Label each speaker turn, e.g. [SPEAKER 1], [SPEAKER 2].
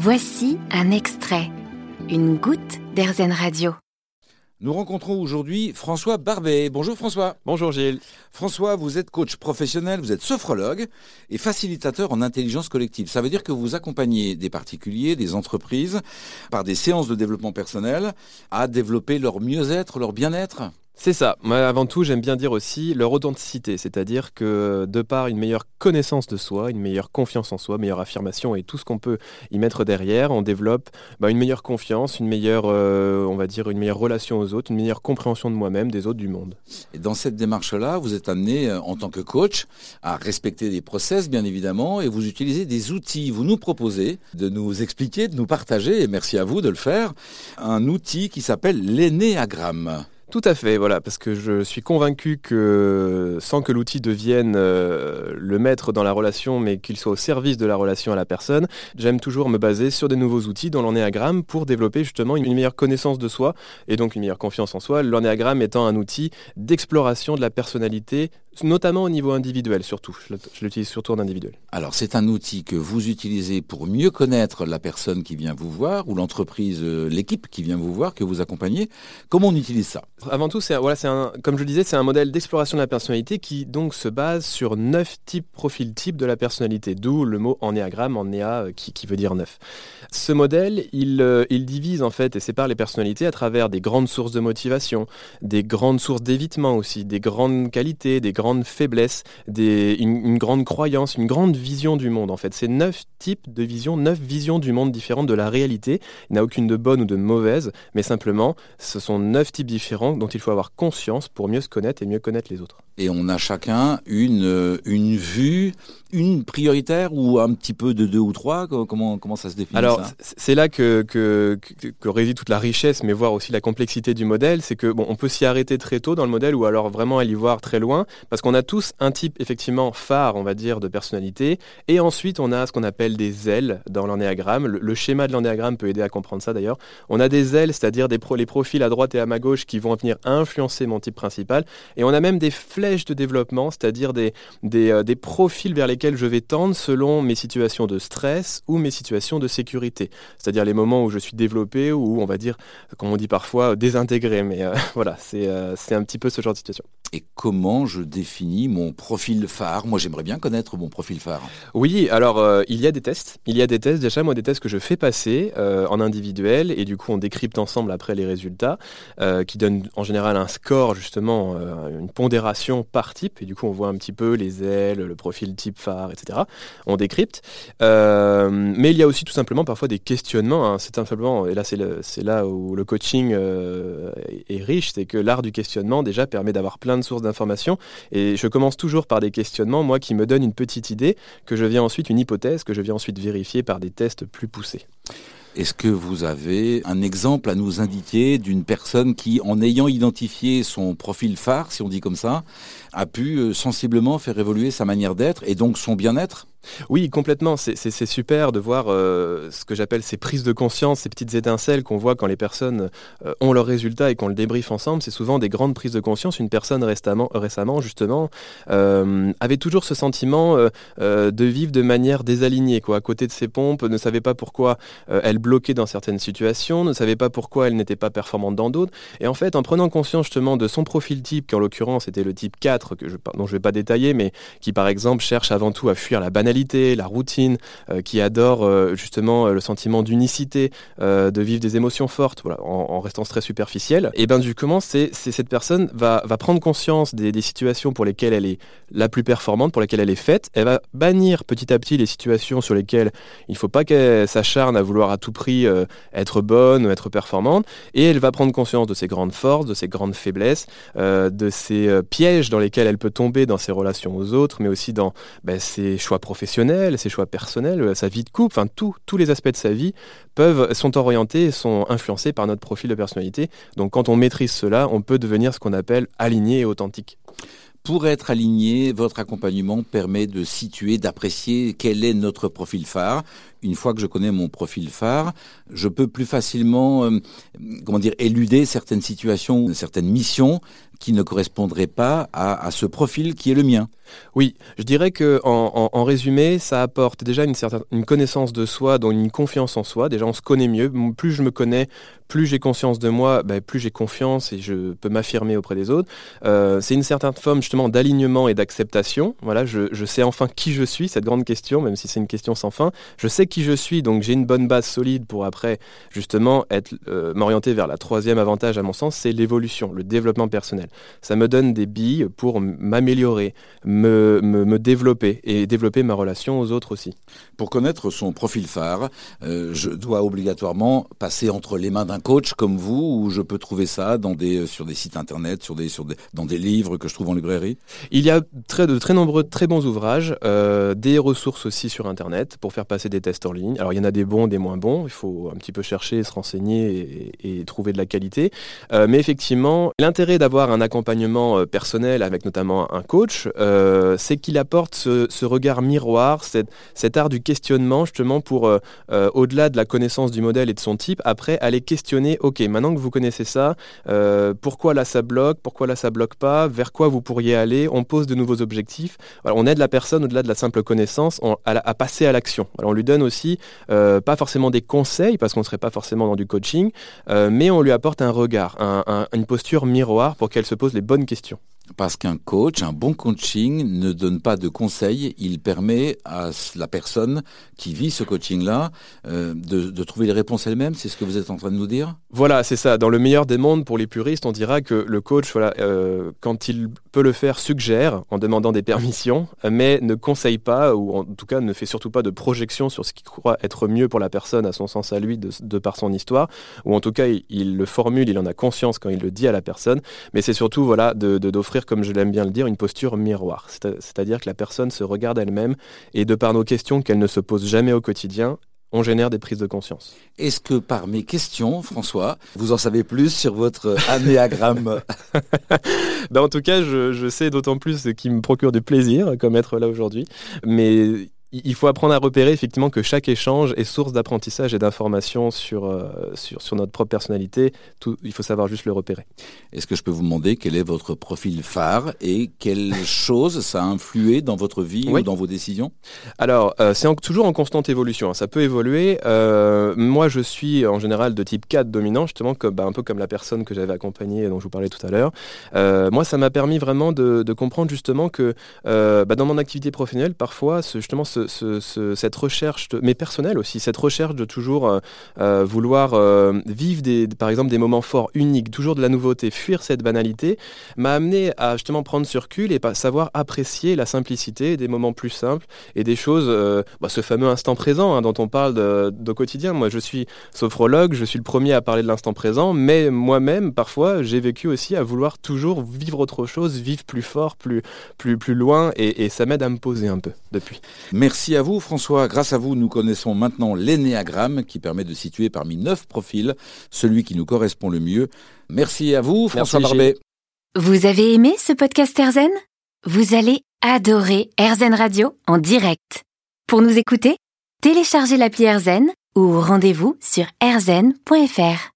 [SPEAKER 1] Voici un extrait, une goutte d'Airzen Radio.
[SPEAKER 2] Nous rencontrons aujourd'hui François Barbet. Bonjour François.
[SPEAKER 3] Bonjour Gilles.
[SPEAKER 2] François, vous êtes coach professionnel, vous êtes sophrologue et facilitateur en intelligence collective. Ça veut dire que vous accompagnez des particuliers, des entreprises, par des séances de développement personnel, à développer leur mieux-être, leur bien-être?
[SPEAKER 3] C'est ça. Moi, avant tout, j'aime bien dire aussi leur authenticité, c'est-à-dire que de par une meilleure connaissance de soi, une meilleure confiance en soi, meilleure affirmation et tout ce qu'on peut y mettre derrière, on développe bah, une meilleure confiance, une meilleure, euh, on va dire, une meilleure relation aux autres, une meilleure compréhension de moi-même, des autres, du monde.
[SPEAKER 2] Et dans cette démarche-là, vous êtes amené euh, en tant que coach à respecter des process, bien évidemment, et vous utilisez des outils. Vous nous proposez de nous expliquer, de nous partager, et merci à vous de le faire, un outil qui s'appelle l'énéagramme.
[SPEAKER 3] Tout à fait, voilà, parce que je suis convaincu que sans que l'outil devienne euh, le maître dans la relation, mais qu'il soit au service de la relation à la personne, j'aime toujours me baser sur des nouveaux outils dont l'ornéagramme pour développer justement une meilleure connaissance de soi et donc une meilleure confiance en soi. L'ornéagramme étant un outil d'exploration de la personnalité notamment au niveau individuel surtout. Je l'utilise surtout en individuel.
[SPEAKER 2] Alors c'est un outil que vous utilisez pour mieux connaître la personne qui vient vous voir ou l'entreprise, euh, l'équipe qui vient vous voir, que vous accompagnez. Comment on utilise ça?
[SPEAKER 3] Avant tout, c'est voilà, c'est comme je le disais, c'est un modèle d'exploration de la personnalité qui donc se base sur neuf types, profils types de la personnalité, d'où le mot ennéagramme, ennéa euh, qui, qui veut dire neuf. Ce modèle, il, euh, il divise en fait et sépare les personnalités à travers des grandes sources de motivation, des grandes sources d'évitement aussi, des grandes qualités, des grandes faiblesse, des, une, grande croyance, une grande vision du monde en fait. C'est neuf types de visions, neuf visions du monde différentes de la réalité. Il n'y a aucune de bonne ou de mauvaise, mais simplement ce sont neuf types différents dont il faut avoir conscience pour mieux se connaître et mieux connaître les autres.
[SPEAKER 2] Et on a chacun une, euh, une vue, une prioritaire ou un petit peu de deux ou trois Comment, comment ça se définit
[SPEAKER 3] Alors, c'est là que, que, que, réside toute la richesse, mais voir aussi la complexité du modèle. C'est que bon, on peut s'y arrêter très tôt dans le modèle ou alors vraiment aller voir très loin, parce qu'on a tous un type effectivement phare, on va dire, de personnalité. Et ensuite, on a ce qu'on appelle des ailes dans l'ennéagramme. Le, schéma de l'ennéagramme peut aider à comprendre ça d'ailleurs. On a des ailes, c'est-à-dire des les profils à droite et à ma gauche qui vont venir influencer mon type principal. Et on a même des flèches de développement, c'est-à-dire des, euh, des, profils vers lesquels je vais tendre selon mes situations de stress ou mes situations de sécurité. C'est-à-dire les moments où je suis développé ou on va dire, comme on dit parfois, désintégré. Mais euh, voilà, euh, c'est un petit peu ce genre de situation.
[SPEAKER 2] Et comment je définis mon profil phare Moi, j'aimerais bien connaître mon profil phare.
[SPEAKER 3] Oui, alors il y a des tests. Il y a des tests, déjà, moi, des tests que je fais passer en individuel et du coup, on décrypte ensemble après les résultats qui donnent en général un score, justement, une pondération par type, et du coup on voit un petit peu les ailes, le profil type phare, etc. On décrypte. Euh, mais il y a aussi tout simplement parfois des questionnements. Hein. C'est simplement, et là c'est là où le coaching euh, est riche, c'est que l'art du questionnement déjà permet d'avoir plein de sources d'informations. Et je commence toujours par des questionnements, moi qui me donnent une petite idée, que je viens ensuite, une hypothèse, que je viens ensuite vérifier par des tests plus poussés.
[SPEAKER 2] Est-ce que vous avez un exemple à nous indiquer d'une personne qui, en ayant identifié son profil phare, si on dit comme ça, a pu euh, sensiblement faire évoluer sa manière d'être et donc son bien-être?
[SPEAKER 3] Oui, complètement. C'est super de voir euh, ce que j'appelle ces prises de conscience, ces petites étincelles qu'on voit quand les personnes euh, ont leurs résultats et qu'on le débriefe ensemble. C'est souvent des grandes prises de conscience. Une personne récemment, justement, euh, avait toujours ce sentiment de vivre de manière désalignée, quoi, à côté de ses pompes, ne savait pas pourquoi elle bloquait dans certaines situations, ne savait pas pourquoi elle n'était pas performante dans d'autres. Et en fait, en prenant conscience justement de son profil type, qui en l'occurrence était le type 4, que je, dont je ne vais pas détailler, mais qui par exemple cherche avant tout à fuir la la routine, euh, qui adore euh, justement euh, le sentiment d'unicité, de vivre des émotions fortes, voilà, en, restant très superficiel, et ben du comment c'est cette personne va, prendre conscience des, situations pour lesquelles elle est la plus performante, pour lesquelles elle est faite, elle va bannir petit à petit les situations sur lesquelles il faut pas qu'elle s'acharne à vouloir à tout prix être bonne ou être performante, et elle va prendre conscience de ses grandes forces, de ses grandes faiblesses, de ses pièges dans lesquels elle peut tomber dans ses relations aux autres, mais aussi dans ben, ses choix professionnels ses choix personnels, euh, sa vie de couple, enfin tous les aspects de sa vie peuvent, sont orientés et sont influencés par notre profil de personnalité. Donc quand on maîtrise cela, on peut devenir ce qu'on appelle aligné et authentique.
[SPEAKER 2] Pour être aligné, votre accompagnement permet de situer, d'apprécier quel est notre profil phare, une fois que je connais mon profil phare, je peux plus facilement, euh, comment dire, éluder certaines situations, certaines missions qui ne correspondraient pas à, ce profil qui est le mien.
[SPEAKER 3] Oui, je dirais que en, résumé, ça apporte déjà une certaine connaissance de soi, dont une confiance en soi. Déjà, on se connaît mieux. Plus je me connais, plus j'ai conscience de moi, ben, plus j'ai confiance et je peux m'affirmer auprès des autres. Euh, c'est une certaine forme justement d'alignement et d'acceptation. Voilà, je, je, sais enfin qui je suis, cette grande question, même si c'est une question sans fin. Je sais qui je suis, donc j'ai une bonne base solide pour après justement être euh, m'orienter vers la troisième avantage à mon sens, c'est l'évolution, le développement personnel. Ça me donne des billes pour m'améliorer, me, me, développer et développer ma relation aux autres aussi.
[SPEAKER 2] Pour connaître son profil phare, euh, je dois obligatoirement passer entre les mains d'un coach comme vous, ou je peux trouver ça dans des, sur des sites internet, sur des, sur des, dans des livres que je trouve en librairie?
[SPEAKER 3] Il y a très, de très nombreux très bons ouvrages, euh, des ressources aussi sur internet pour faire passer des tests en ligne. Alors il y en a des bons, des moins bons. Il faut un petit peu chercher, se renseigner et, trouver de la qualité. Euh, mais effectivement, l'intérêt d'avoir un accompagnement personnel avec notamment un coach, c'est qu'il apporte ce, regard miroir, cet art du questionnement justement pour, au-delà de la connaissance du modèle et de son type, après aller questionner ok, maintenant que vous connaissez ça, euh, pourquoi là ça bloque, pourquoi là ça bloque pas, vers quoi vous pourriez aller, on pose de nouveaux objectifs. on aide la personne au-delà de la simple connaissance à, passer à l'action. on lui donne euh, pas forcément des conseils parce qu'on ne serait pas forcément dans du coaching, euh, mais on lui apporte un regard, une posture miroir pour qu'elle se pose les bonnes questions.
[SPEAKER 2] Parce qu'un coach, un bon coaching ne donne pas de conseils, il permet à la personne qui vit ce coaching-là euh, de, trouver les réponses elle-même, c'est ce que vous êtes en train de nous dire?
[SPEAKER 3] Voilà, c'est ça. Dans le meilleur des mondes, pour les puristes, on dira que le coach, voilà, euh, quand il peut le faire, suggère en demandant des permissions, mais ne conseille pas, ou en tout cas ne fait surtout pas de projection sur ce qu'il croit être mieux pour la personne, à son sens à lui, de, par son histoire, ou en tout cas il, le formule, il en a conscience quand il le dit à la personne, mais c'est surtout voilà, d'offrir comme je l'aime bien le dire, une posture miroir. C'est-à-dire que la personne se regarde elle-même et de par nos questions qu'elle ne se pose jamais au quotidien, on génère des prises de conscience.
[SPEAKER 2] Est-ce que par mes questions, François, vous en savez plus sur votre anéagramme?
[SPEAKER 3] Ben En tout cas, je, je sais d'autant plus ce qui me procure du plaisir, comme être là aujourd'hui. Mais il faut apprendre à repérer effectivement que chaque échange est source d'apprentissage et d'information sur, euh, sur, sur, notre propre personnalité. Tout, il faut savoir juste le repérer.
[SPEAKER 2] Est-ce que je peux vous demander quel est votre profil phare et quelle chose ça a influé dans votre vie ou dans vos décisions?
[SPEAKER 3] Alors, euh, c'est toujours en constante évolution. Hein. Ça peut évoluer. Euh, moi, je suis en général de type 4 dominant, justement, comme, bah, un peu comme la personne que j'avais accompagnée et dont je vous parlais tout à l'heure. moi, ça m'a permis vraiment de, de, comprendre justement que bah, dans mon activité professionnelle, parfois, ce, justement, ce cette recherche, mais personnelle aussi, cette recherche de toujours euh, euh, vouloir euh, vivre des, par exemple des moments forts, uniques, toujours de la nouveauté, fuir cette banalité, m'a amené à justement prendre sur recul et savoir apprécier la simplicité des moments plus simples et des choses, bah, ce fameux instant présent hein, dont on parle de, quotidien. Moi, je suis sophrologue, je suis le premier à parler de l'instant présent, mais moi-même, parfois, j'ai vécu aussi à vouloir toujours vivre autre chose, vivre plus fort, plus, plus, plus loin, et, et ça m'aide à me poser un peu depuis.
[SPEAKER 2] Merci à vous François. Grâce à vous, nous connaissons maintenant l'énéagramme qui permet de situer parmi neuf profils celui qui nous correspond le mieux. Merci à vous François Barbet.
[SPEAKER 1] Vous avez aimé ce podcast Erzen Vous allez adorer Erzen Radio en direct. Pour nous écouter, téléchargez l'appli Erzen ou rendez-vous sur erzen.fr.